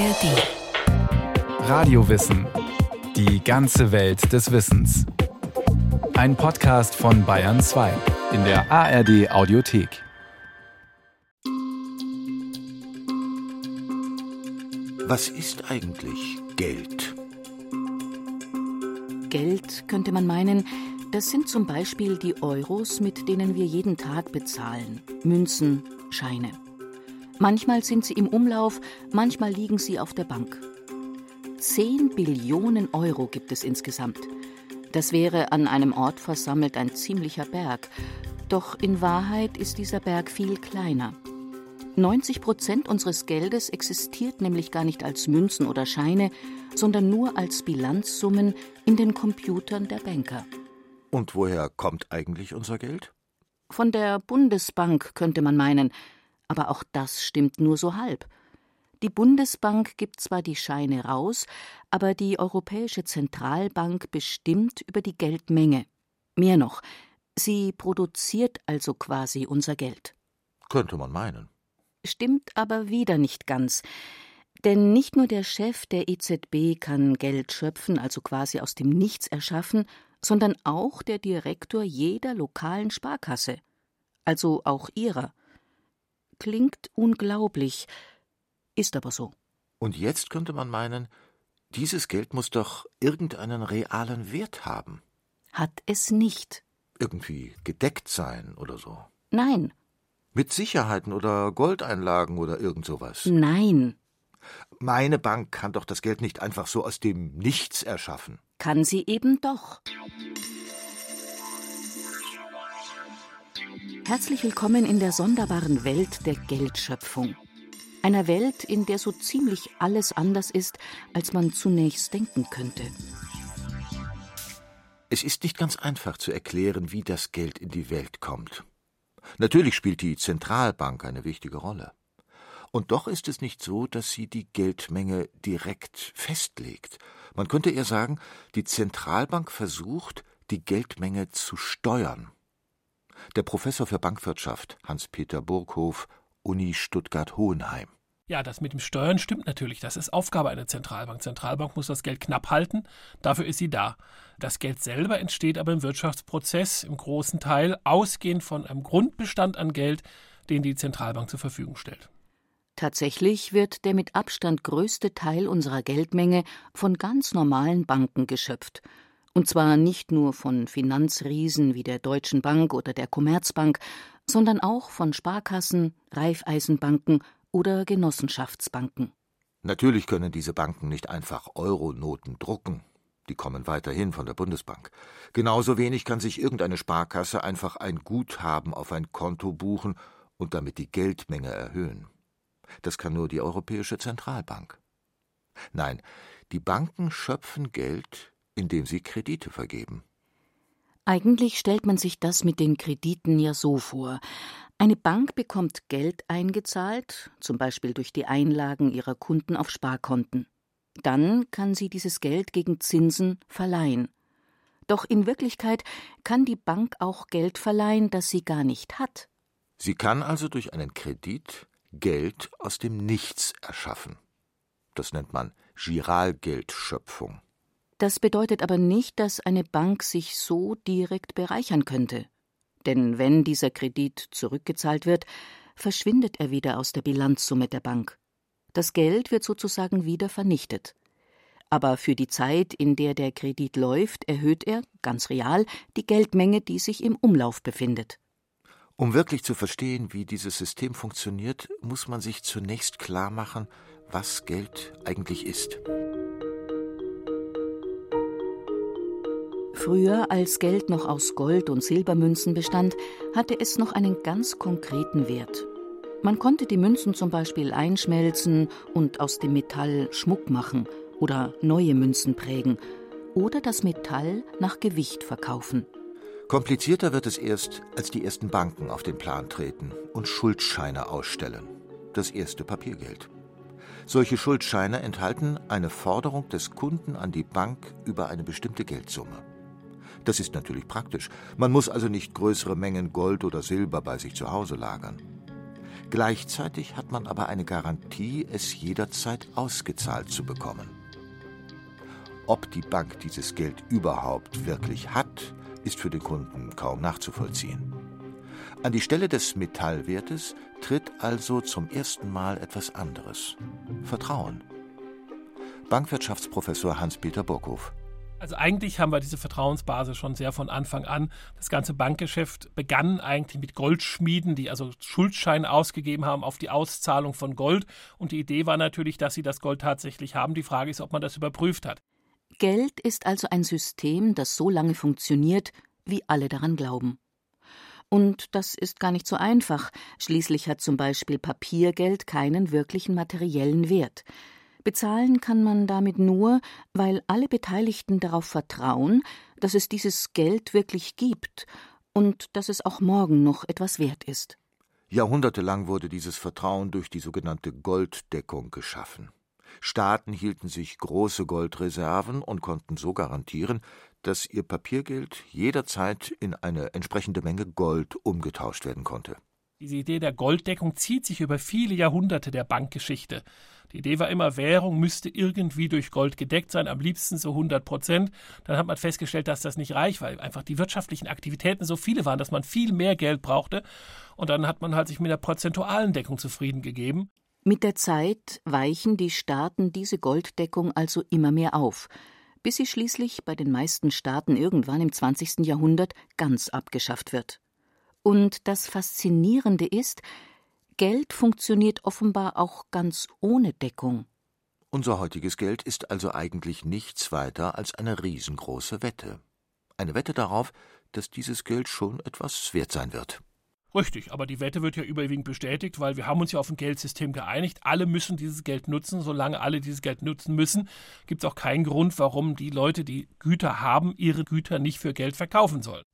ARD. Radiowissen. Die ganze Welt des Wissens. Ein Podcast von Bayern 2 in der ARD Audiothek. Was ist eigentlich Geld? Geld, könnte man meinen, das sind zum Beispiel die Euros, mit denen wir jeden Tag bezahlen. Münzen, Scheine. Manchmal sind sie im Umlauf, manchmal liegen sie auf der Bank. Zehn Billionen Euro gibt es insgesamt. Das wäre an einem Ort versammelt ein ziemlicher Berg. Doch in Wahrheit ist dieser Berg viel kleiner. 90 Prozent unseres Geldes existiert nämlich gar nicht als Münzen oder Scheine, sondern nur als Bilanzsummen in den Computern der Banker. Und woher kommt eigentlich unser Geld? Von der Bundesbank könnte man meinen, aber auch das stimmt nur so halb. Die Bundesbank gibt zwar die Scheine raus, aber die Europäische Zentralbank bestimmt über die Geldmenge. Mehr noch, sie produziert also quasi unser Geld. Könnte man meinen. Stimmt aber wieder nicht ganz. Denn nicht nur der Chef der EZB kann Geld schöpfen, also quasi aus dem Nichts erschaffen, sondern auch der Direktor jeder lokalen Sparkasse, also auch ihrer klingt unglaublich, ist aber so. Und jetzt könnte man meinen, dieses Geld muss doch irgendeinen realen Wert haben. Hat es nicht. Irgendwie gedeckt sein oder so. Nein. Mit Sicherheiten oder Goldeinlagen oder irgend sowas. Nein. Meine Bank kann doch das Geld nicht einfach so aus dem Nichts erschaffen. Kann sie eben doch. Herzlich willkommen in der sonderbaren Welt der Geldschöpfung. Einer Welt, in der so ziemlich alles anders ist, als man zunächst denken könnte. Es ist nicht ganz einfach zu erklären, wie das Geld in die Welt kommt. Natürlich spielt die Zentralbank eine wichtige Rolle. Und doch ist es nicht so, dass sie die Geldmenge direkt festlegt. Man könnte eher sagen, die Zentralbank versucht, die Geldmenge zu steuern. Der Professor für Bankwirtschaft Hans-Peter Burghof, Uni Stuttgart-Hohenheim. Ja, das mit dem Steuern stimmt natürlich. Das ist Aufgabe einer Zentralbank. Zentralbank muss das Geld knapp halten. Dafür ist sie da. Das Geld selber entsteht aber im Wirtschaftsprozess im großen Teil ausgehend von einem Grundbestand an Geld, den die Zentralbank zur Verfügung stellt. Tatsächlich wird der mit Abstand größte Teil unserer Geldmenge von ganz normalen Banken geschöpft. Und zwar nicht nur von Finanzriesen wie der Deutschen Bank oder der Commerzbank, sondern auch von Sparkassen, Raiffeisenbanken oder Genossenschaftsbanken. Natürlich können diese Banken nicht einfach Euronoten drucken. Die kommen weiterhin von der Bundesbank. Genauso wenig kann sich irgendeine Sparkasse einfach ein Guthaben auf ein Konto buchen und damit die Geldmenge erhöhen. Das kann nur die Europäische Zentralbank. Nein, die Banken schöpfen Geld, indem sie Kredite vergeben. Eigentlich stellt man sich das mit den Krediten ja so vor. Eine Bank bekommt Geld eingezahlt, zum Beispiel durch die Einlagen ihrer Kunden auf Sparkonten. Dann kann sie dieses Geld gegen Zinsen verleihen. Doch in Wirklichkeit kann die Bank auch Geld verleihen, das sie gar nicht hat. Sie kann also durch einen Kredit Geld aus dem Nichts erschaffen. Das nennt man Giralgeldschöpfung. Das bedeutet aber nicht, dass eine Bank sich so direkt bereichern könnte. Denn wenn dieser Kredit zurückgezahlt wird, verschwindet er wieder aus der Bilanzsumme der Bank. Das Geld wird sozusagen wieder vernichtet. Aber für die Zeit, in der der Kredit läuft, erhöht er, ganz real, die Geldmenge, die sich im Umlauf befindet. Um wirklich zu verstehen, wie dieses System funktioniert, muss man sich zunächst klar machen, was Geld eigentlich ist. Früher, als Geld noch aus Gold und Silbermünzen bestand, hatte es noch einen ganz konkreten Wert. Man konnte die Münzen zum Beispiel einschmelzen und aus dem Metall Schmuck machen oder neue Münzen prägen oder das Metall nach Gewicht verkaufen. Komplizierter wird es erst, als die ersten Banken auf den Plan treten und Schuldscheine ausstellen. Das erste Papiergeld. Solche Schuldscheine enthalten eine Forderung des Kunden an die Bank über eine bestimmte Geldsumme. Das ist natürlich praktisch. Man muss also nicht größere Mengen Gold oder Silber bei sich zu Hause lagern. Gleichzeitig hat man aber eine Garantie, es jederzeit ausgezahlt zu bekommen. Ob die Bank dieses Geld überhaupt wirklich hat, ist für den Kunden kaum nachzuvollziehen. An die Stelle des Metallwertes tritt also zum ersten Mal etwas anderes. Vertrauen. Bankwirtschaftsprofessor Hans-Peter Burkhoff. Also eigentlich haben wir diese Vertrauensbasis schon sehr von Anfang an. Das ganze Bankgeschäft begann eigentlich mit Goldschmieden, die also Schuldscheine ausgegeben haben auf die Auszahlung von Gold. Und die Idee war natürlich, dass sie das Gold tatsächlich haben. Die Frage ist, ob man das überprüft hat. Geld ist also ein System, das so lange funktioniert, wie alle daran glauben. Und das ist gar nicht so einfach. Schließlich hat zum Beispiel Papiergeld keinen wirklichen materiellen Wert. Bezahlen kann man damit nur, weil alle Beteiligten darauf vertrauen, dass es dieses Geld wirklich gibt und dass es auch morgen noch etwas wert ist. Jahrhundertelang wurde dieses Vertrauen durch die sogenannte Golddeckung geschaffen. Staaten hielten sich große Goldreserven und konnten so garantieren, dass ihr Papiergeld jederzeit in eine entsprechende Menge Gold umgetauscht werden konnte. Diese Idee der Golddeckung zieht sich über viele Jahrhunderte der Bankgeschichte. Die Idee war immer, Währung müsste irgendwie durch Gold gedeckt sein, am liebsten so 100 Prozent. Dann hat man festgestellt, dass das nicht reicht, weil einfach die wirtschaftlichen Aktivitäten so viele waren, dass man viel mehr Geld brauchte. Und dann hat man halt sich mit der prozentualen Deckung zufrieden gegeben. Mit der Zeit weichen die Staaten diese Golddeckung also immer mehr auf, bis sie schließlich bei den meisten Staaten irgendwann im 20. Jahrhundert ganz abgeschafft wird. Und das Faszinierende ist, Geld funktioniert offenbar auch ganz ohne Deckung. Unser heutiges Geld ist also eigentlich nichts weiter als eine riesengroße Wette. Eine Wette darauf, dass dieses Geld schon etwas wert sein wird. Richtig, aber die Wette wird ja überwiegend bestätigt, weil wir haben uns ja auf ein Geldsystem geeinigt. Alle müssen dieses Geld nutzen. Solange alle dieses Geld nutzen müssen, gibt es auch keinen Grund, warum die Leute, die Güter haben, ihre Güter nicht für Geld verkaufen sollen.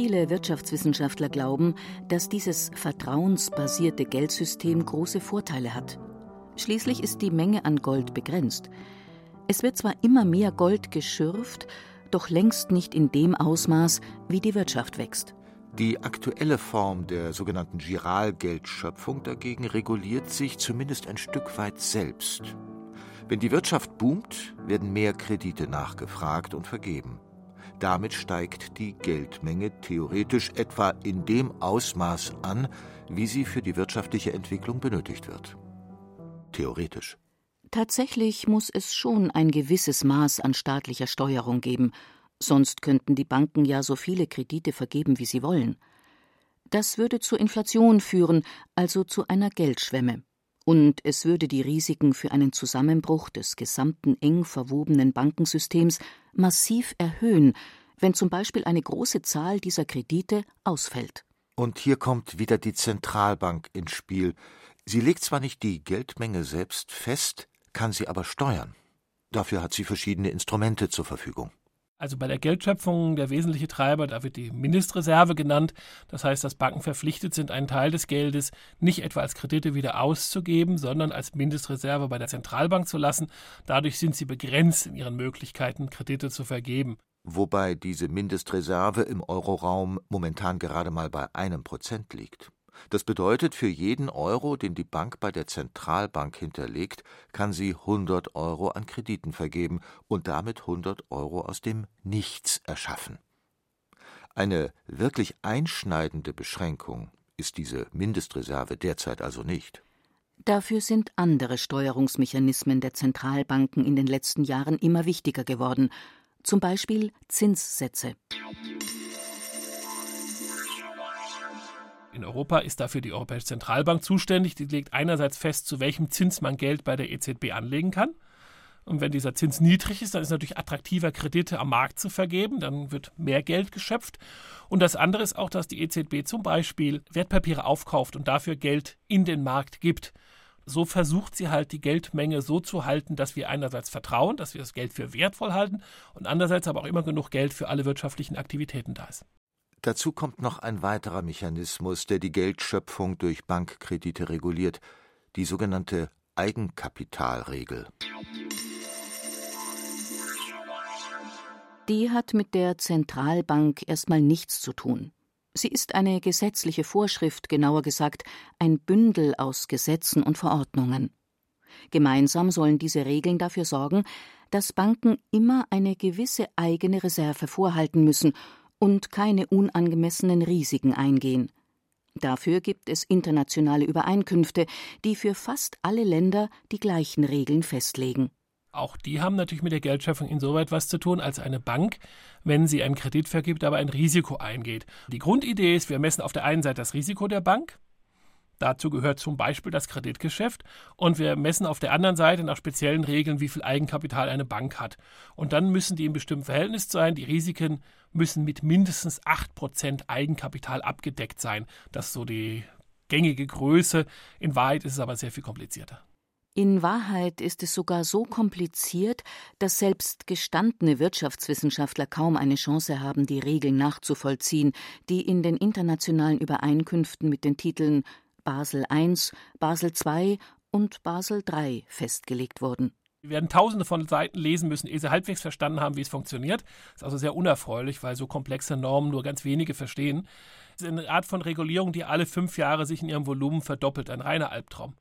Viele Wirtschaftswissenschaftler glauben, dass dieses vertrauensbasierte Geldsystem große Vorteile hat. Schließlich ist die Menge an Gold begrenzt. Es wird zwar immer mehr Gold geschürft, doch längst nicht in dem Ausmaß, wie die Wirtschaft wächst. Die aktuelle Form der sogenannten Giralgeldschöpfung dagegen reguliert sich zumindest ein Stück weit selbst. Wenn die Wirtschaft boomt, werden mehr Kredite nachgefragt und vergeben. Damit steigt die Geldmenge theoretisch etwa in dem Ausmaß an, wie sie für die wirtschaftliche Entwicklung benötigt wird. Theoretisch. Tatsächlich muss es schon ein gewisses Maß an staatlicher Steuerung geben, sonst könnten die Banken ja so viele Kredite vergeben, wie sie wollen. Das würde zur Inflation führen, also zu einer Geldschwemme. Und es würde die Risiken für einen Zusammenbruch des gesamten eng verwobenen Bankensystems massiv erhöhen, wenn zum Beispiel eine große Zahl dieser Kredite ausfällt. Und hier kommt wieder die Zentralbank ins Spiel. Sie legt zwar nicht die Geldmenge selbst fest, kann sie aber steuern. Dafür hat sie verschiedene Instrumente zur Verfügung. Also bei der Geldschöpfung der wesentliche Treiber, da wird die Mindestreserve genannt. Das heißt, dass Banken verpflichtet sind, einen Teil des Geldes nicht etwa als Kredite wieder auszugeben, sondern als Mindestreserve bei der Zentralbank zu lassen. Dadurch sind sie begrenzt in ihren Möglichkeiten, Kredite zu vergeben. Wobei diese Mindestreserve im Euroraum momentan gerade mal bei einem Prozent liegt. Das bedeutet, für jeden Euro, den die Bank bei der Zentralbank hinterlegt, kann sie 100 Euro an Krediten vergeben und damit 100 Euro aus dem Nichts erschaffen. Eine wirklich einschneidende Beschränkung ist diese Mindestreserve derzeit also nicht. Dafür sind andere Steuerungsmechanismen der Zentralbanken in den letzten Jahren immer wichtiger geworden, zum Beispiel Zinssätze. In Europa ist dafür die Europäische Zentralbank zuständig. Die legt einerseits fest, zu welchem Zins man Geld bei der EZB anlegen kann. Und wenn dieser Zins niedrig ist, dann ist es natürlich attraktiver, Kredite am Markt zu vergeben. Dann wird mehr Geld geschöpft. Und das andere ist auch, dass die EZB zum Beispiel Wertpapiere aufkauft und dafür Geld in den Markt gibt. So versucht sie halt die Geldmenge so zu halten, dass wir einerseits vertrauen, dass wir das Geld für wertvoll halten und andererseits aber auch immer genug Geld für alle wirtschaftlichen Aktivitäten da ist. Dazu kommt noch ein weiterer Mechanismus, der die Geldschöpfung durch Bankkredite reguliert, die sogenannte Eigenkapitalregel. Die hat mit der Zentralbank erstmal nichts zu tun. Sie ist eine gesetzliche Vorschrift, genauer gesagt ein Bündel aus Gesetzen und Verordnungen. Gemeinsam sollen diese Regeln dafür sorgen, dass Banken immer eine gewisse eigene Reserve vorhalten müssen und keine unangemessenen Risiken eingehen. Dafür gibt es internationale Übereinkünfte, die für fast alle Länder die gleichen Regeln festlegen. Auch die haben natürlich mit der Geldschöpfung insoweit was zu tun, als eine Bank, wenn sie einen Kredit vergibt, aber ein Risiko eingeht. Die Grundidee ist, wir messen auf der einen Seite das Risiko der Bank, Dazu gehört zum Beispiel das Kreditgeschäft und wir messen auf der anderen Seite nach speziellen Regeln, wie viel Eigenkapital eine Bank hat. Und dann müssen die in bestimmtem Verhältnis sein. Die Risiken müssen mit mindestens 8% Eigenkapital abgedeckt sein. Das ist so die gängige Größe. In Wahrheit ist es aber sehr viel komplizierter. In Wahrheit ist es sogar so kompliziert, dass selbst gestandene Wirtschaftswissenschaftler kaum eine Chance haben, die Regeln nachzuvollziehen, die in den internationalen Übereinkünften mit den Titeln Basel I, Basel II und Basel III festgelegt wurden. Wir werden tausende von Seiten lesen müssen, ehe sie halbwegs verstanden haben, wie es funktioniert. Das ist also sehr unerfreulich, weil so komplexe Normen nur ganz wenige verstehen. Es ist eine Art von Regulierung, die alle fünf Jahre sich in ihrem Volumen verdoppelt. Ein reiner Albtraum.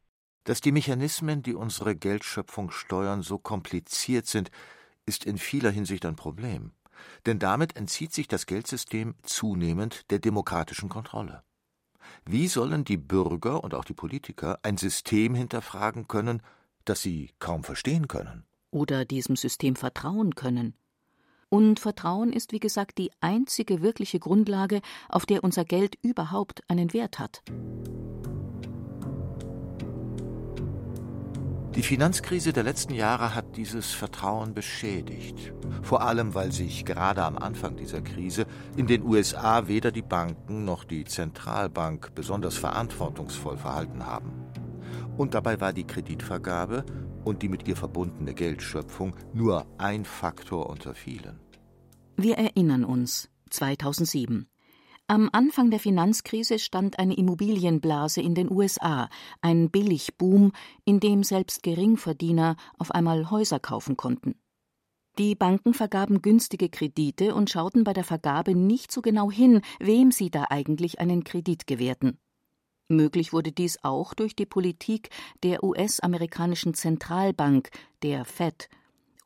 Dass die Mechanismen, die unsere Geldschöpfung steuern, so kompliziert sind, ist in vieler Hinsicht ein Problem. Denn damit entzieht sich das Geldsystem zunehmend der demokratischen Kontrolle. Wie sollen die Bürger und auch die Politiker ein System hinterfragen können, das sie kaum verstehen können? Oder diesem System vertrauen können? Und Vertrauen ist, wie gesagt, die einzige wirkliche Grundlage, auf der unser Geld überhaupt einen Wert hat. Die Finanzkrise der letzten Jahre hat dieses Vertrauen beschädigt. Vor allem, weil sich gerade am Anfang dieser Krise in den USA weder die Banken noch die Zentralbank besonders verantwortungsvoll verhalten haben. Und dabei war die Kreditvergabe und die mit ihr verbundene Geldschöpfung nur ein Faktor unter vielen. Wir erinnern uns 2007. Am Anfang der Finanzkrise stand eine Immobilienblase in den USA, ein Billigboom, in dem selbst Geringverdiener auf einmal Häuser kaufen konnten. Die Banken vergaben günstige Kredite und schauten bei der Vergabe nicht so genau hin, wem sie da eigentlich einen Kredit gewährten. Möglich wurde dies auch durch die Politik der US-amerikanischen Zentralbank, der Fed,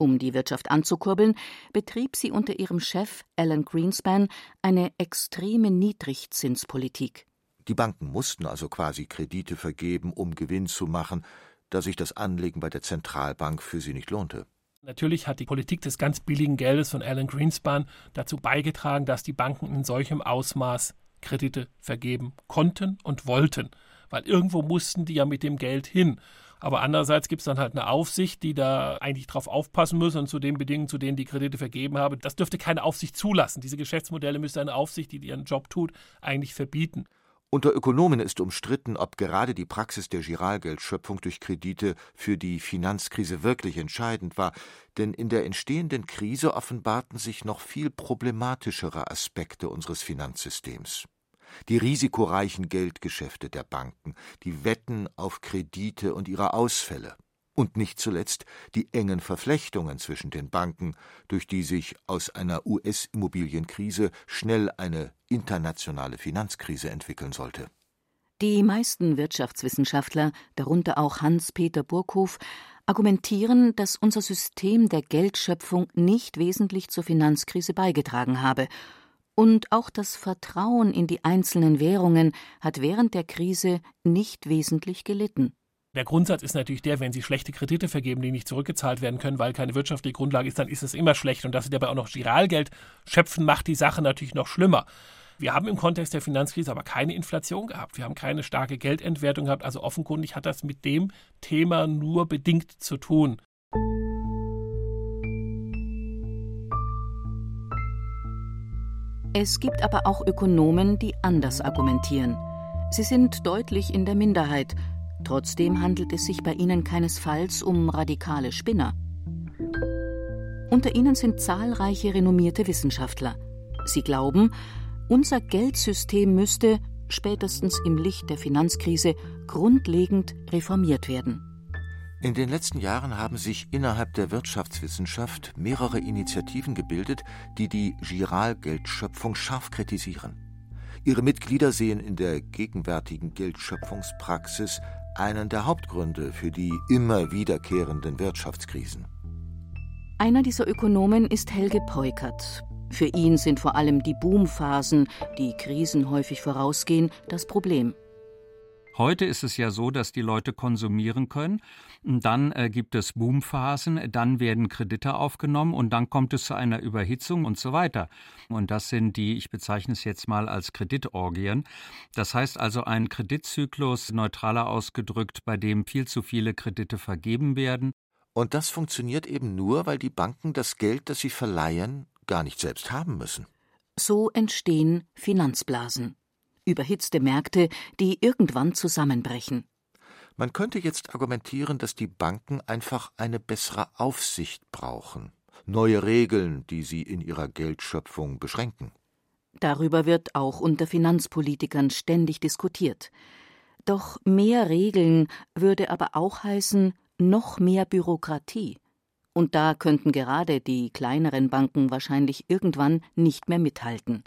um die Wirtschaft anzukurbeln, betrieb sie unter ihrem Chef Alan Greenspan eine extreme Niedrigzinspolitik. Die Banken mussten also quasi Kredite vergeben, um Gewinn zu machen, da sich das Anlegen bei der Zentralbank für sie nicht lohnte. Natürlich hat die Politik des ganz billigen Geldes von Alan Greenspan dazu beigetragen, dass die Banken in solchem Ausmaß Kredite vergeben konnten und wollten, weil irgendwo mussten die ja mit dem Geld hin. Aber andererseits gibt es dann halt eine Aufsicht, die da eigentlich drauf aufpassen muss und zu den Bedingungen, zu denen die Kredite vergeben haben. Das dürfte keine Aufsicht zulassen. Diese Geschäftsmodelle müsste eine Aufsicht, die ihren Job tut, eigentlich verbieten. Unter Ökonomen ist umstritten, ob gerade die Praxis der Giralgeldschöpfung durch Kredite für die Finanzkrise wirklich entscheidend war, denn in der entstehenden Krise offenbarten sich noch viel problematischere Aspekte unseres Finanzsystems die risikoreichen Geldgeschäfte der Banken, die Wetten auf Kredite und ihre Ausfälle und nicht zuletzt die engen Verflechtungen zwischen den Banken, durch die sich aus einer US-Immobilienkrise schnell eine internationale Finanzkrise entwickeln sollte. Die meisten Wirtschaftswissenschaftler, darunter auch Hans-Peter Burghof, argumentieren, dass unser System der Geldschöpfung nicht wesentlich zur Finanzkrise beigetragen habe und auch das Vertrauen in die einzelnen Währungen hat während der Krise nicht wesentlich gelitten. Der Grundsatz ist natürlich der, wenn Sie schlechte Kredite vergeben, die nicht zurückgezahlt werden können, weil keine wirtschaftliche Grundlage ist, dann ist es immer schlecht. Und dass Sie dabei auch noch Giralgeld schöpfen, macht die Sache natürlich noch schlimmer. Wir haben im Kontext der Finanzkrise aber keine Inflation gehabt. Wir haben keine starke Geldentwertung gehabt. Also offenkundig hat das mit dem Thema nur bedingt zu tun. Es gibt aber auch Ökonomen, die anders argumentieren. Sie sind deutlich in der Minderheit. Trotzdem handelt es sich bei ihnen keinesfalls um radikale Spinner. Unter ihnen sind zahlreiche renommierte Wissenschaftler. Sie glauben, unser Geldsystem müsste, spätestens im Licht der Finanzkrise, grundlegend reformiert werden. In den letzten Jahren haben sich innerhalb der Wirtschaftswissenschaft mehrere Initiativen gebildet, die die Giralgeldschöpfung scharf kritisieren. Ihre Mitglieder sehen in der gegenwärtigen Geldschöpfungspraxis einen der Hauptgründe für die immer wiederkehrenden Wirtschaftskrisen. Einer dieser Ökonomen ist Helge Peukert. Für ihn sind vor allem die Boomphasen, die Krisen häufig vorausgehen, das Problem. Heute ist es ja so, dass die Leute konsumieren können. Dann äh, gibt es Boomphasen, dann werden Kredite aufgenommen und dann kommt es zu einer Überhitzung und so weiter. Und das sind die, ich bezeichne es jetzt mal als Kreditorgien. Das heißt also ein Kreditzyklus, neutraler ausgedrückt, bei dem viel zu viele Kredite vergeben werden. Und das funktioniert eben nur, weil die Banken das Geld, das sie verleihen, gar nicht selbst haben müssen. So entstehen Finanzblasen überhitzte Märkte, die irgendwann zusammenbrechen. Man könnte jetzt argumentieren, dass die Banken einfach eine bessere Aufsicht brauchen, neue Regeln, die sie in ihrer Geldschöpfung beschränken. Darüber wird auch unter Finanzpolitikern ständig diskutiert. Doch mehr Regeln würde aber auch heißen noch mehr Bürokratie. Und da könnten gerade die kleineren Banken wahrscheinlich irgendwann nicht mehr mithalten.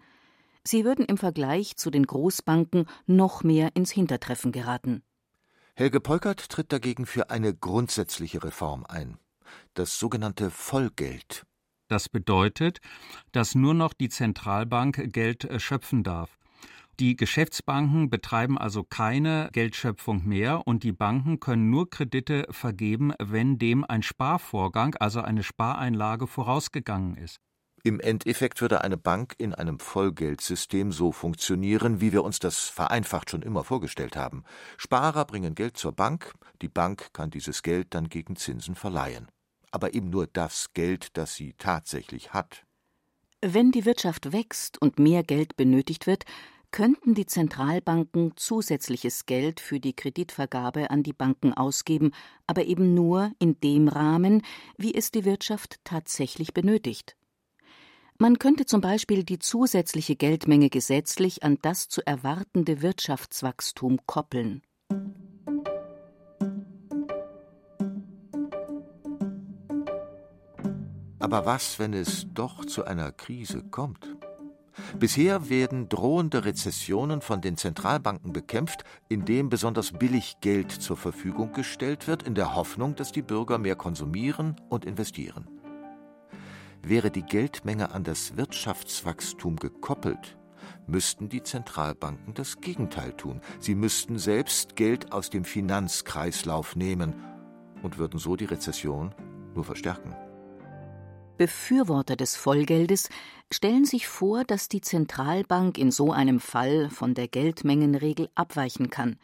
Sie würden im Vergleich zu den Großbanken noch mehr ins Hintertreffen geraten. Helge Polkert tritt dagegen für eine grundsätzliche Reform ein. Das sogenannte Vollgeld. Das bedeutet, dass nur noch die Zentralbank Geld äh, schöpfen darf. Die Geschäftsbanken betreiben also keine Geldschöpfung mehr und die Banken können nur Kredite vergeben, wenn dem ein Sparvorgang, also eine Spareinlage vorausgegangen ist. Im Endeffekt würde eine Bank in einem Vollgeldsystem so funktionieren, wie wir uns das vereinfacht schon immer vorgestellt haben. Sparer bringen Geld zur Bank, die Bank kann dieses Geld dann gegen Zinsen verleihen. Aber eben nur das Geld, das sie tatsächlich hat. Wenn die Wirtschaft wächst und mehr Geld benötigt wird, könnten die Zentralbanken zusätzliches Geld für die Kreditvergabe an die Banken ausgeben, aber eben nur in dem Rahmen, wie es die Wirtschaft tatsächlich benötigt. Man könnte zum Beispiel die zusätzliche Geldmenge gesetzlich an das zu erwartende Wirtschaftswachstum koppeln. Aber was, wenn es doch zu einer Krise kommt? Bisher werden drohende Rezessionen von den Zentralbanken bekämpft, indem besonders billig Geld zur Verfügung gestellt wird, in der Hoffnung, dass die Bürger mehr konsumieren und investieren. Wäre die Geldmenge an das Wirtschaftswachstum gekoppelt, müssten die Zentralbanken das Gegenteil tun. Sie müssten selbst Geld aus dem Finanzkreislauf nehmen und würden so die Rezession nur verstärken. Befürworter des Vollgeldes stellen sich vor, dass die Zentralbank in so einem Fall von der Geldmengenregel abweichen kann.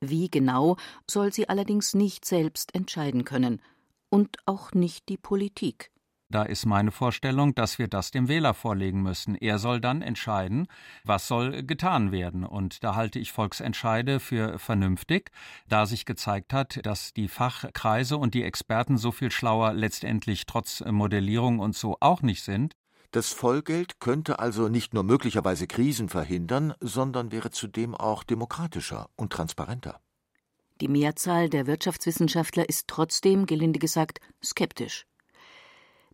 Wie genau soll sie allerdings nicht selbst entscheiden können und auch nicht die Politik. Da ist meine Vorstellung, dass wir das dem Wähler vorlegen müssen. Er soll dann entscheiden, was soll getan werden. Und da halte ich Volksentscheide für vernünftig, da sich gezeigt hat, dass die Fachkreise und die Experten so viel schlauer letztendlich trotz Modellierung und so auch nicht sind. Das Vollgeld könnte also nicht nur möglicherweise Krisen verhindern, sondern wäre zudem auch demokratischer und transparenter. Die Mehrzahl der Wirtschaftswissenschaftler ist trotzdem, gelinde gesagt, skeptisch.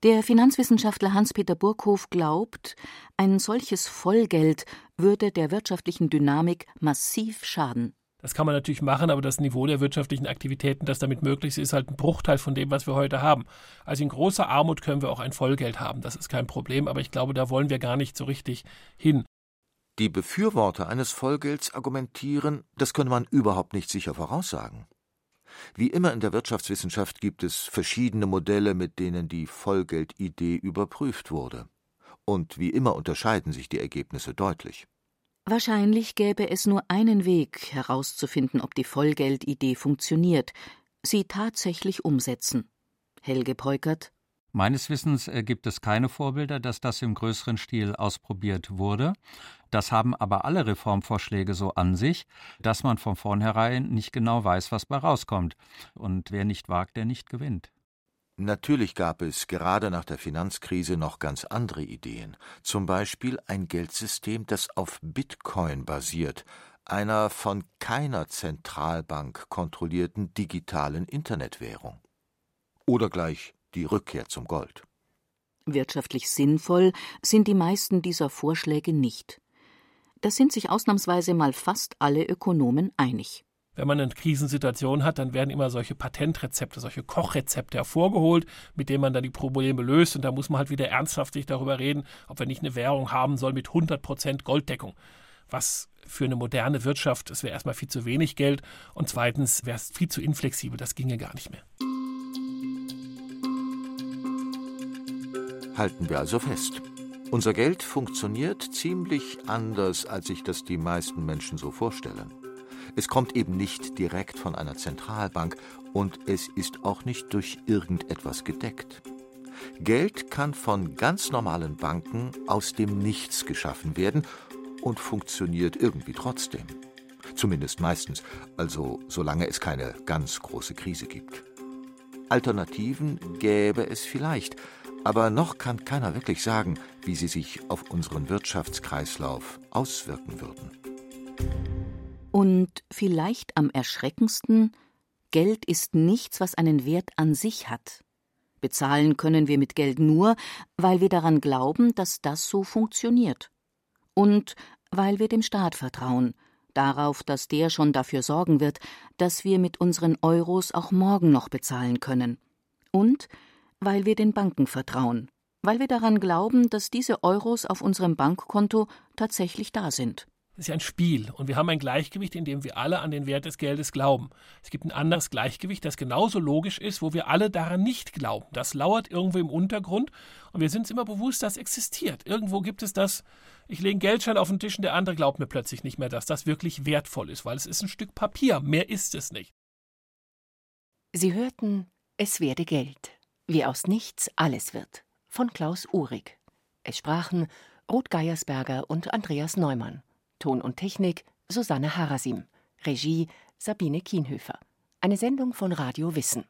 Der Finanzwissenschaftler Hans-Peter Burghof glaubt, ein solches Vollgeld würde der wirtschaftlichen Dynamik massiv schaden. Das kann man natürlich machen, aber das Niveau der wirtschaftlichen Aktivitäten, das damit möglich ist, ist halt ein Bruchteil von dem, was wir heute haben. Also in großer Armut können wir auch ein Vollgeld haben, das ist kein Problem, aber ich glaube, da wollen wir gar nicht so richtig hin. Die Befürworter eines Vollgelds argumentieren, das könne man überhaupt nicht sicher voraussagen. Wie immer in der Wirtschaftswissenschaft gibt es verschiedene Modelle, mit denen die Vollgeldidee überprüft wurde. Und wie immer unterscheiden sich die Ergebnisse deutlich. Wahrscheinlich gäbe es nur einen Weg, herauszufinden, ob die Vollgeldidee funktioniert, sie tatsächlich umsetzen. Helge Peukert Meines Wissens äh, gibt es keine Vorbilder, dass das im größeren Stil ausprobiert wurde. Das haben aber alle Reformvorschläge so an sich, dass man von vornherein nicht genau weiß, was bei rauskommt. Und wer nicht wagt, der nicht gewinnt. Natürlich gab es gerade nach der Finanzkrise noch ganz andere Ideen. Zum Beispiel ein Geldsystem, das auf Bitcoin basiert, einer von keiner Zentralbank kontrollierten digitalen Internetwährung. oder gleich die Rückkehr zum Gold. Wirtschaftlich sinnvoll sind die meisten dieser Vorschläge nicht. Da sind sich ausnahmsweise mal fast alle Ökonomen einig. Wenn man eine Krisensituation hat, dann werden immer solche Patentrezepte, solche Kochrezepte hervorgeholt, mit denen man dann die Probleme löst. Und da muss man halt wieder ernsthaft sich darüber reden, ob wir nicht eine Währung haben sollen mit 100 Prozent Golddeckung. Was für eine moderne Wirtschaft, das wäre erstmal viel zu wenig Geld. Und zweitens wäre es viel zu inflexibel, das ginge gar nicht mehr. Halten wir also fest. Unser Geld funktioniert ziemlich anders, als sich das die meisten Menschen so vorstellen. Es kommt eben nicht direkt von einer Zentralbank und es ist auch nicht durch irgendetwas gedeckt. Geld kann von ganz normalen Banken aus dem Nichts geschaffen werden und funktioniert irgendwie trotzdem. Zumindest meistens, also solange es keine ganz große Krise gibt. Alternativen gäbe es vielleicht, aber noch kann keiner wirklich sagen, wie sie sich auf unseren Wirtschaftskreislauf auswirken würden. Und vielleicht am erschreckendsten, Geld ist nichts, was einen Wert an sich hat. Bezahlen können wir mit Geld nur, weil wir daran glauben, dass das so funktioniert. Und weil wir dem Staat vertrauen, darauf, dass der schon dafür sorgen wird, dass wir mit unseren Euros auch morgen noch bezahlen können. Und weil wir den Banken vertrauen, weil wir daran glauben, dass diese Euros auf unserem Bankkonto tatsächlich da sind. Es ist ja ein Spiel und wir haben ein Gleichgewicht, in dem wir alle an den Wert des Geldes glauben. Es gibt ein anderes Gleichgewicht, das genauso logisch ist, wo wir alle daran nicht glauben. Das lauert irgendwo im Untergrund und wir sind uns immer bewusst, das existiert. Irgendwo gibt es das, ich lege einen Geldschein auf den Tisch und der andere glaubt mir plötzlich nicht mehr, dass das wirklich wertvoll ist, weil es ist ein Stück Papier, mehr ist es nicht. Sie hörten Es werde Geld, wie aus nichts alles wird, von Klaus Uhrig. Es sprachen Ruth Geiersberger und Andreas Neumann. Ton und Technik Susanne Harasim. Regie Sabine Kienhöfer. Eine Sendung von Radio Wissen.